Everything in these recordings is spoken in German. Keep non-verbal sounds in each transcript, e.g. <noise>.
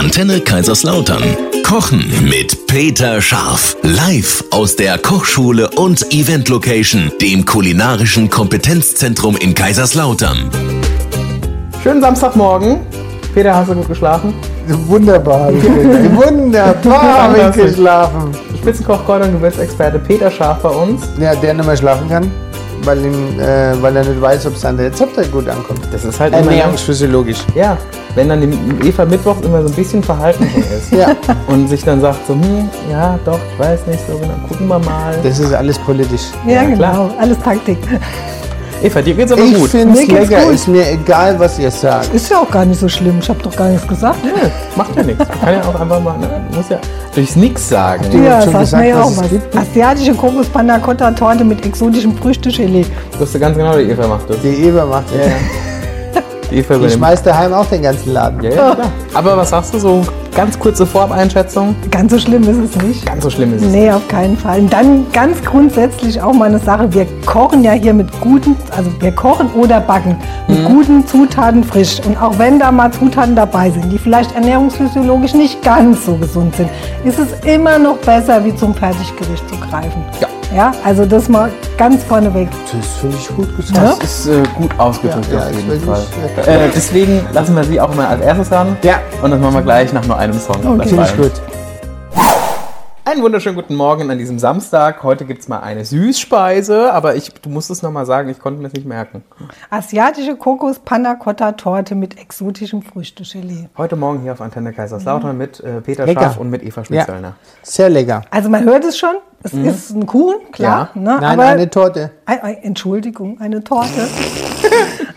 Antenne Kaiserslautern. Kochen mit Peter Scharf. Live aus der Kochschule und Event Location, dem kulinarischen Kompetenzzentrum in Kaiserslautern. Schönen Samstagmorgen. Peter, hast du gut geschlafen? Wunderbar, <laughs> wunderbar habe ich geschlafen. Spitzenkoch Gordon, du bist Experte Peter Scharf bei uns. Ja, der nicht mehr schlafen kann, weil, ihm, äh, weil er nicht weiß, ob sein Rezeptor gut ankommt. Das ist halt immer, Ernährungsphysiologisch. ja, wenn dann die Eva Mittwoch immer so ein bisschen verhalten <laughs> ist Ja, und sich dann sagt so, hm, ja, doch, ich weiß nicht so genau, gucken wir mal. das ist alles politisch. Ja, Ja, klar. genau. Alles Taktik. Eva, dir geht's aber Ich gut. finde es lecker, gut. ist mir egal, was ihr sagt. Ist ja auch gar nicht so schlimm. Ich habe doch gar nichts gesagt. Nö, macht ja nichts. Man kann ja auch einfach mal, ne? muss ja durchs Nix sagen. Du Ja, hast schon sagt gesagt, mir ja was auch es was. gibt. Asiatische Kokos Panna Cotta Torte mit exotischem Früchtegelee. Du wusste ganz genau, die Eva macht das. Die Eva macht das. Ja. Die Eva übernimmt. schmeißt daheim auch den ganzen Laden. Ja, ja, klar. Aber was sagst du so? Ganz kurze Vorab-Einschätzung. Ganz so schlimm ist es nicht. Ganz so schlimm ist es. Nee, auf keinen Fall. Und dann ganz grundsätzlich auch mal eine Sache. Wir kochen ja hier mit guten, also wir kochen oder backen mit guten Zutaten frisch. Und auch wenn da mal Zutaten dabei sind, die vielleicht ernährungsphysiologisch nicht ganz so gesund sind, ist es immer noch besser, wie zum Fertiggericht zu greifen. Ja. Ja, also das mal ganz vorneweg. Das finde ich gut gesagt. Ja. Das ist äh, gut ausgedrückt Ja, auf jeden Fall. Äh, deswegen lassen wir sie auch mal als erstes ran. Ja. Und das machen wir gleich nach nur einem Song. Okay. Finde ich gut. Einen wunderschönen guten Morgen an diesem Samstag. Heute gibt es mal eine Süßspeise, aber ich, du musst es nochmal sagen, ich konnte mir das nicht merken. Asiatische Kokos Panna Cotta Torte mit exotischem Früchtegelee. Heute Morgen hier auf Antenne Kaiserslautern mit äh, Peter Lecker. Schaaf und mit Eva Ja, Schmitzellner. sehr lecker. Also man hört es schon, es ist ein Kuchen, klar. Ja. Ne? Nein, aber eine Torte. Ei, ei, Entschuldigung, eine Torte.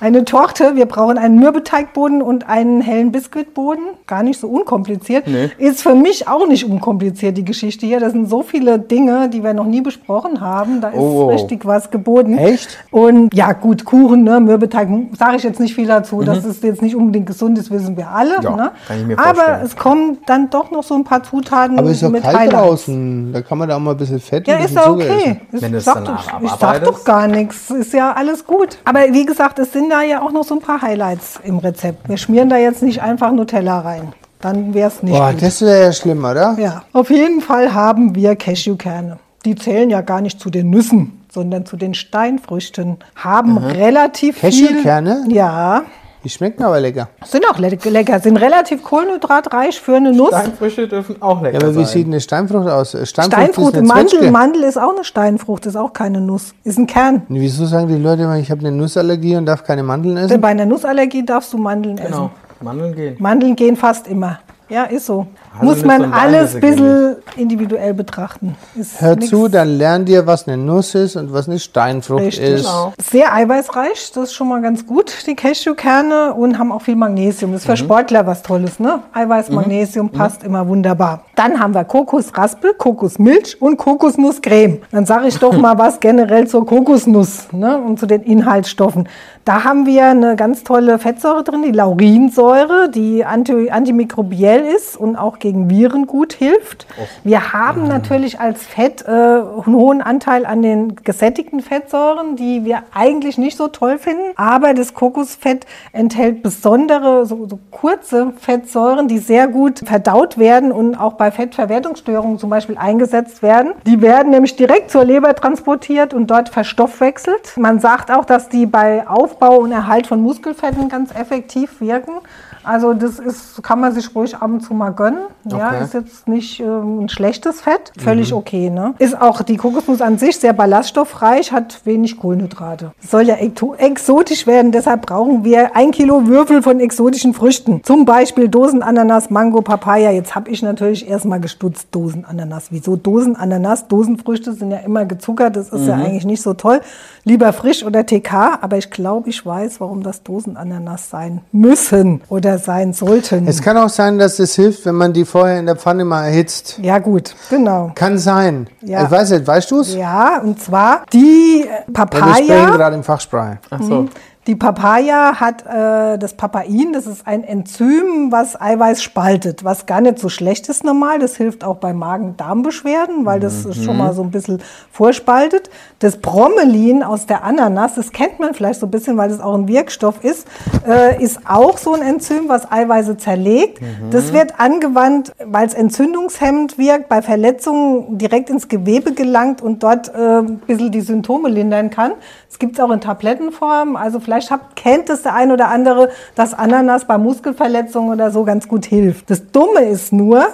Eine Torte. Wir brauchen einen Mürbeteigboden und einen hellen Biskuitboden. Gar nicht so unkompliziert. Nee. Ist für mich auch nicht unkompliziert, die Geschichte hier. Das sind so viele Dinge, die wir noch nie besprochen haben. Da ist Oh. richtig was geboten. Echt? Und ja, gut, Kuchen, ne, Mürbeteig, sage ich jetzt nicht viel dazu. Das ist jetzt nicht unbedingt gesund, das wissen wir alle. Mhm. Ja, ne? kann ich mir Aber vorstellen. es kommen dann doch noch so ein paar Zutaten Aber ist doch mit kalt Highlights. draußen. Da kann man da auch mal ein bisschen Fett Ja, ist bisschen ja okay. Ich, Wenn sag, doch, ich sag doch gar nichts. Ist ja alles gut. Aber wie gesagt, es sind da ja auch noch so ein paar Highlights im Rezept. Wir schmieren da jetzt nicht einfach Nutella rein. Dann wäre es nicht Boah, gut. das wäre ja schlimm, oder? Ja, auf jeden Fall haben wir Cashewkerne. Die zählen ja gar nicht zu den Nüssen, sondern zu den Steinfrüchten. Haben relativ viel... Cashewkerne? Ja, Die schmecken aber lecker. sind auch le lecker. Sind relativ kohlenhydratreich für eine Nuss. Steinfrüchte dürfen auch lecker Ja, aber wie sein. sieht eine Steinfrucht aus? Äh, Steinfrucht, ist eine Mandel, Zwetschge. Mandel ist auch eine Steinfrucht, ist auch keine Nuss. Ist ein Kern. Und Wieso sagen die Leute immer, ich habe eine Nussallergie und darf keine Mandeln Denn essen? bei einer Nussallergie darfst du Mandeln essen. Genau, Mandeln gehen. Mandeln gehen fast immer. Ja, ist so. Haselnüsse Muss man alles ein bisschen individuell betrachten. Ist Hör nix zu, dann lernt ihr, was eine Nuss ist und was eine Steinfrucht Richtig. ist. Genau. Sehr eiweißreich, das ist schon mal ganz gut, die Cashewkerne und haben auch viel Magnesium. Das ist für Sportler was Tolles, ne? Eiweiß, Magnesium passt immer wunderbar. Dann haben wir Kokosraspel, Kokosmilch und Kokosnusscreme. Dann sage ich doch <laughs> mal was generell zur Kokosnuss ne? und zu den Inhaltsstoffen. Da haben wir eine ganz tolle Fettsäure drin, die Laurinsäure, die anti antimikrobiell ist und auch gegen Viren gut hilft. Wir haben natürlich als Fett äh, einen hohen Anteil an den gesättigten Fettsäuren, die wir eigentlich nicht so toll finden. Aber das Kokosfett enthält besondere, so, so kurze Fettsäuren, die sehr gut verdaut werden und auch bei Fettverwertungsstörungen zum Beispiel eingesetzt werden. Die werden nämlich direkt zur Leber transportiert und dort verstoffwechselt. Man sagt auch, dass die bei Aufbau und Erhalt von Muskelfetten ganz effektiv wirken. Also das ist, kann man sich ruhig ab und zu mal gönnen. Ja, Okay. ist jetzt nicht ähm, ein schlechtes Fett, völlig okay. Ne? Ist auch die Kokosnuss an sich sehr ballaststoffreich, hat wenig Kohlenhydrate. Soll ja exotisch werden, deshalb brauchen wir ein Kilo Würfel von exotischen Früchten. Zum Beispiel Dosenananas, Mango, Papaya. Jetzt habe ich natürlich erstmal gestutzt, Dosenananas. Wieso Dosenananas? Dosenfrüchte sind ja immer gezuckert, das ist ja eigentlich nicht so toll. Lieber frisch oder TK, aber ich glaube, ich weiß, warum das Dosenananas sein müssen oder sein sollten. Es kann auch sein, dass es hilft, wenn man die vorher in der Pfanne mal erhitzt. ja gut, genau. Kann sein. Ja. Ich weiß nicht, weißt du es? Ja, und zwar die äh, Wir sprechen Papaya, gerade im Fachsprache. Ach so. Die Papaya hat äh, das Papain, das ist ein Enzym, was Eiweiß spaltet, was gar nicht so schlecht ist normal. Das hilft auch bei Magen-Darm-Beschwerden, weil das Mhm. schon mal so ein bisschen vorspaltet. Das Bromelin aus der Ananas, das kennt man vielleicht so ein bisschen, weil das auch ein Wirkstoff ist, äh, ist auch so ein Enzym, was Eiweiße zerlegt. Mhm. Das wird angewandt, weil es entzündungshemmend wirkt, bei Verletzungen direkt ins Gewebe gelangt und dort äh, ein bisschen die Symptome lindern kann. Es gibt es auch in Tablettenform. Also vielleicht habt, kennt es der ein oder andere, dass Ananas bei Muskelverletzungen oder so ganz gut hilft. Das Dumme ist nur,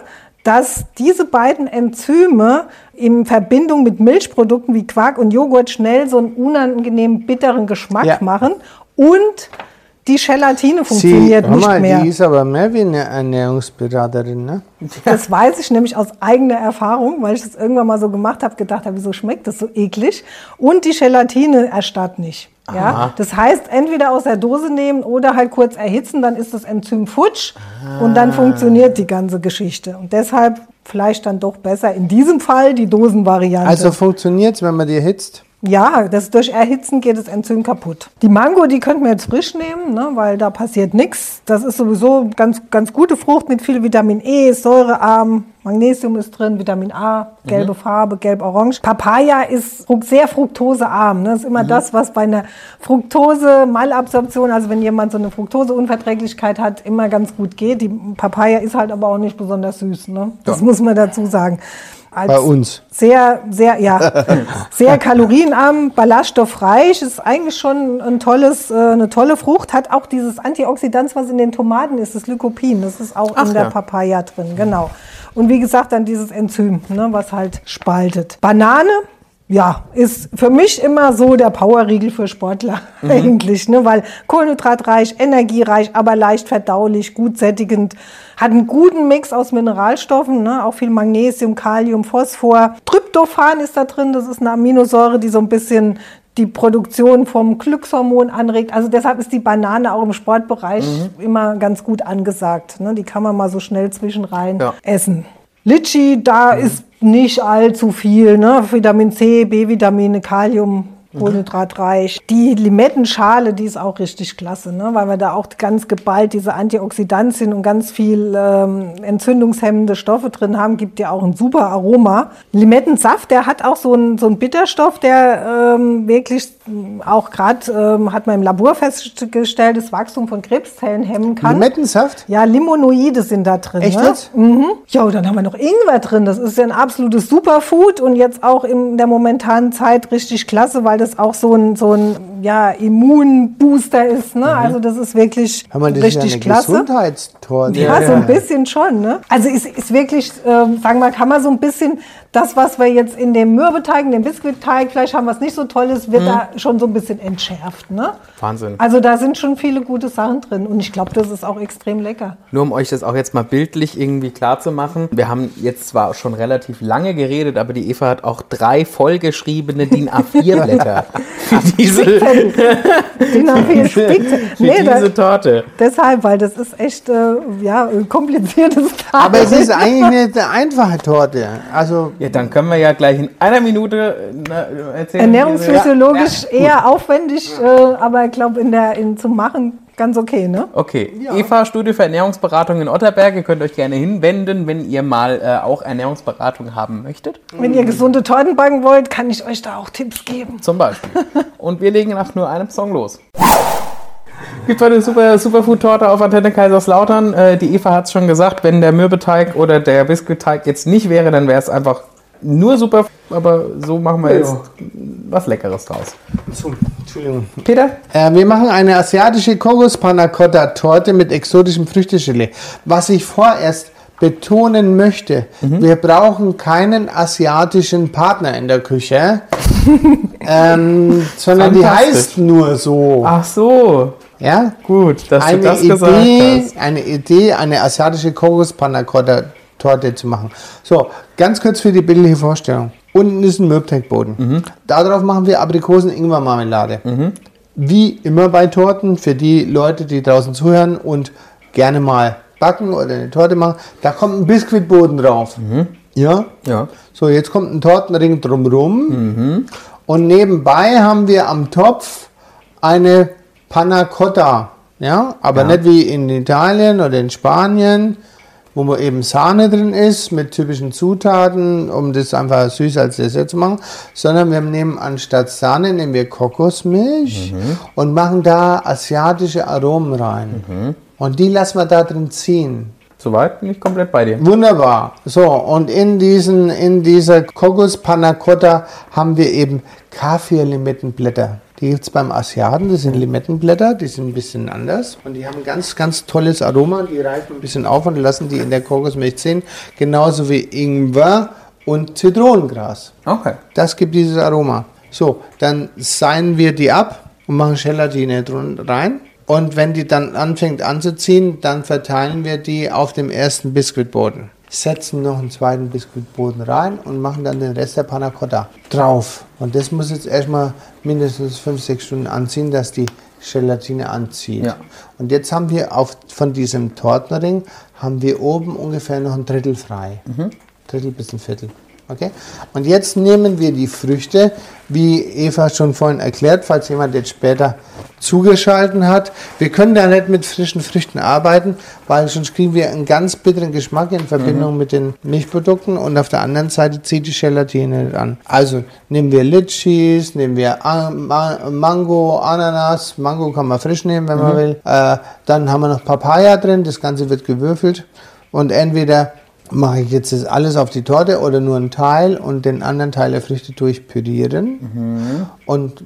dass diese beiden Enzyme in Verbindung mit Milchprodukten wie Quark und Joghurt schnell so einen unangenehmen bitteren Geschmack Ja. machen und die Gelatine Sie, funktioniert hör nicht mal, mehr. die ist aber mehr wie eine Ernährungsberaterin, ne? <laughs> Das weiß ich nämlich aus eigener Erfahrung, weil ich das irgendwann mal so gemacht habe, gedacht habe, wieso schmeckt das so eklig? Und die Gelatine erstarrt nicht. Ja? Das heißt, entweder aus der Dose nehmen oder halt kurz erhitzen, dann ist das Enzym futsch und dann funktioniert die ganze Geschichte. Und deshalb vielleicht dann doch besser in diesem Fall die Dosenvariante. Also funktioniert's, wenn man die erhitzt? Ja, das durch Erhitzen geht das Enzym kaputt. Die Mango, die könnten wir jetzt frisch nehmen, ne, weil da passiert nichts. Das ist sowieso ganz, ganz gute Frucht mit viel Vitamin E, säurearm, Magnesium ist drin, Vitamin A, gelbe Farbe, gelb-orange. Papaya ist sehr fruktosearm. Ne? Das ist immer das, was bei einer Fructose-Malabsorption, also wenn jemand so eine Fructoseunverträglichkeit hat, immer ganz gut geht. Die Papaya ist halt aber auch nicht besonders süß. Ne? Das muss man dazu sagen. Als Bei uns. Sehr, sehr, ja, <laughs> sehr kalorienarm, ballaststoffreich, ist eigentlich schon ein tolles, äh, eine tolle Frucht, hat auch dieses Antioxidant, was in den Tomaten ist, das Lycopin, das ist auch Ach in der ja. Papaya drin, genau. Und wie gesagt, dann dieses Enzym, ne, was halt spaltet. Banane, ja, ist für mich immer so der Powerriegel für Sportler <laughs> eigentlich, ne, weil kohlenhydratreich, energiereich, aber leicht verdaulich, gut sättigend, hat einen guten Mix aus Mineralstoffen, ne, auch viel Magnesium, Kalium, Phosphor. Tryptophan ist da drin, das ist eine Aminosäure, die so ein bisschen die Produktion vom Glückshormon anregt. Also deshalb ist die Banane auch im Sportbereich immer ganz gut angesagt. Ne? Die kann man mal so schnell zwischenrein Ja. essen. Litschi, da ist nicht allzu viel. Ne? Vitamin C, B-Vitamine, Kalium, kohlenhydratreich. Die Limettenschale, die ist auch richtig klasse, ne? weil wir da auch ganz geballt diese Antioxidantien und ganz viel ähm, entzündungshemmende Stoffe drin haben, gibt ja auch ein super Aroma. Limettensaft, der hat auch so einen so einen Bitterstoff, der ähm, wirklich auch gerade, ähm, hat man im Labor festgestellt, das Wachstum von Krebszellen hemmen kann. Limettensaft? Ja, Limonoide sind da drin. Echt ne? jetzt? Mhm. Ja, und dann haben wir noch Ingwer drin. Das ist ja ein absolutes Superfood und jetzt auch in der momentanen Zeit richtig klasse, weil das auch so ein, so ein ja, Immunbooster ist. Ne? Also das ist wirklich Hör mal, das richtig ist ja eine klasse. Gesundheitstorte. Ja, so ein bisschen schon. Ne? Also ist, ist wirklich, ähm, sagen wir mal, kann man so ein bisschen das, was wir jetzt in dem Mürbeteig, in dem Biskuitteig, vielleicht haben wir es nicht so tolles, wird da schon so ein bisschen entschärft. Ne? Wahnsinn. Also da sind schon viele gute Sachen drin und ich glaube, das ist auch extrem lecker. Nur um euch das auch jetzt mal bildlich irgendwie klar zu machen. Wir haben jetzt zwar schon relativ lange geredet, aber die Eva hat auch drei vollgeschriebene DIN A4-Blätter <laughs> für diese, <laughs> Den haben wir Spickzettel. für Nee, diese Torte. deshalb, weil das ist echt äh, ja, ein kompliziertes <laughs> Teil. Aber es ist eigentlich eine einfache Torte. Also Ja, dann können wir ja gleich in einer Minute äh, erzählen. Ernährungsphysiologisch eher aufwendig, äh, aber ich glaube, in der, in, zum Machen ganz okay, ne? Okay, Eva, Studio für Ernährungsberatung in Otterberg. Ihr könnt euch gerne hinwenden, wenn ihr mal äh, auch Ernährungsberatung haben möchtet. Wenn ihr gesunde Torten backen wollt, kann ich euch da auch Tipps geben. Zum Beispiel. <laughs> Und wir legen nach nur einem Song los. Gibt heute eine super Superfood-Torte auf Antenne Kaiserslautern. Äh, die Eva hat es schon gesagt, wenn der Mürbeteig oder der Biskuitteig jetzt nicht wäre, dann wäre es einfach nur super. Aber so machen wir jetzt was Leckeres draus. so, Entschuldigung. Peter? Äh, wir machen eine asiatische Kokos-Panna-Cotta-Torte mit exotischem Früchtegelee. Was ich vorerst betonen möchte, wir brauchen keinen asiatischen Partner in der Küche, <laughs> ähm, sondern die heißt nur so. Ach so, Ja? gut, dass du Eine das gesagt Idee, hast. eine Idee, eine asiatische Kokos-Panna-Cotta-Torte zu machen. So, ganz kurz für die bildliche Vorstellung. Unten ist ein Mürbteigboden. Mhm. Darauf machen wir Aprikosen-Ingwer-Marmelade. Wie immer bei Torten, für die Leute, die draußen zuhören und gerne mal backen oder eine Torte machen, da kommt ein Biskuitboden drauf. Ja? Mhm. Ja. So, jetzt kommt ein Tortenring drumrum. Und nebenbei haben wir am Topf eine Panna Cotta. Ja, aber Ja. nicht wie in Italien oder in Spanien, wo man eben Sahne drin ist mit typischen Zutaten, um das einfach süß als Dessert zu machen, sondern wir nehmen anstatt Sahne nehmen wir Kokosmilch und machen da asiatische Aromen rein. Und die lassen wir da drin ziehen. Soweit bin ich komplett bei dir. Wunderbar. So, und in, diesen, in dieser Kokos Panna Cotta haben wir eben Kaffir-Limettenblätter. Die gibt es beim Asiaten, das sind Limettenblätter, die sind ein bisschen anders. Und die haben ein ganz, ganz tolles Aroma. Die reifen ein bisschen auf und lassen die in der Kokosmilch ziehen. Genauso wie Ingwer und Zitronengras. Okay. Das gibt dieses Aroma. So, dann seien wir die ab und machen Gelatine drun- rein. Und wenn die dann anfängt anzuziehen, dann verteilen wir die auf dem ersten Biskuitboden. Setzen noch einen zweiten Biskuitboden rein und machen dann den Rest der Panna Cotta drauf. Und das muss jetzt erstmal mindestens 5, 6 Stunden anziehen, dass die Gelatine anzieht. Ja. Und jetzt haben wir auf, von diesem Tortenring haben wir oben ungefähr noch ein Drittel frei. Drittel bis ein Viertel. Okay? Und jetzt nehmen wir die Früchte, wie Eva schon vorhin erklärt, falls jemand jetzt später zugeschalten hat. Wir können da nicht mit frischen Früchten arbeiten, weil sonst kriegen wir einen ganz bitteren Geschmack in Verbindung mit den Milchprodukten und auf der anderen Seite zieht die Gelatine nicht an. Also nehmen wir Litchis, nehmen wir A- Ma Mango, Ananas, Mango kann man frisch nehmen, wenn man will. Äh, dann haben wir noch Papaya drin, das Ganze wird gewürfelt und entweder mache ich jetzt das alles auf die Torte oder nur einen Teil und den anderen Teil der Früchte durchpürieren und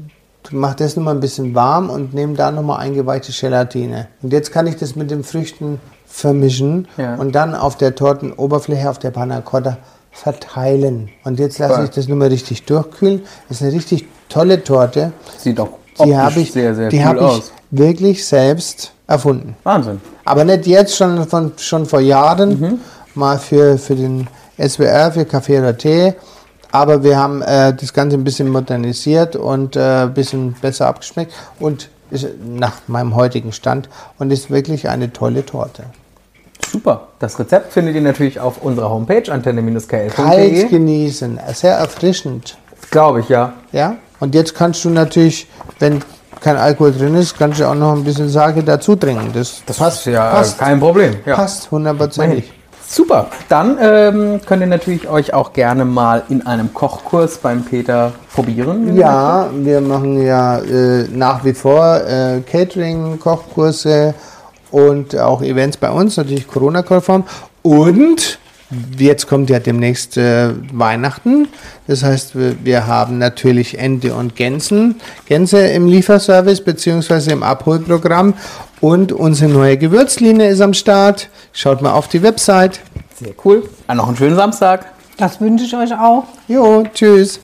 mache das nochmal ein bisschen warm und nehme da nochmal eingeweichte Gelatine. Und jetzt kann ich das mit den Früchten vermischen Ja. und dann auf der Tortenoberfläche, auf der Panna Cotta verteilen. Und jetzt lasse Cool. ich das nur mal richtig durchkühlen. Das ist eine richtig tolle Torte. Sieht auch Die optisch habe ich, sehr, sehr die cool habe ich wirklich selbst erfunden. Wahnsinn. Aber nicht jetzt, schon, von, schon vor Jahren, Mhm. Mal für, für den SWR, für Café oder Tee. Aber wir haben äh, das Ganze ein bisschen modernisiert und äh, ein bisschen besser abgeschmeckt und ist nach meinem heutigen Stand und ist wirklich eine tolle Torte. Super. Das Rezept findet ihr natürlich auf unserer Homepage Kalt antenne-kl.de. genießen, sehr erfrischend. Glaube ich, ja. Ja? Und jetzt kannst du natürlich, wenn kein Alkohol drin ist, kannst du auch noch ein bisschen Sake dazu trinken. Das, Das passt, ist ja passt, kein Problem. Ja. passt hundertprozentig. Super. Dann ähm, könnt ihr natürlich euch auch gerne mal in einem Kochkurs beim Peter probieren. Ja, wir machen ja äh, nach wie vor äh, Catering, Kochkurse und auch Events bei uns, natürlich Corona-konform. Und jetzt kommt ja demnächst äh, Weihnachten. Das heißt, wir, wir haben natürlich Ente und Gänsen, Gänse im Lieferservice beziehungsweise im Abholprogramm. Und unsere neue Gewürzlinie ist am Start. Schaut mal auf die Website. Sehr cool. Dann noch einen schönen Samstag. Das wünsche ich euch auch. Jo, tschüss.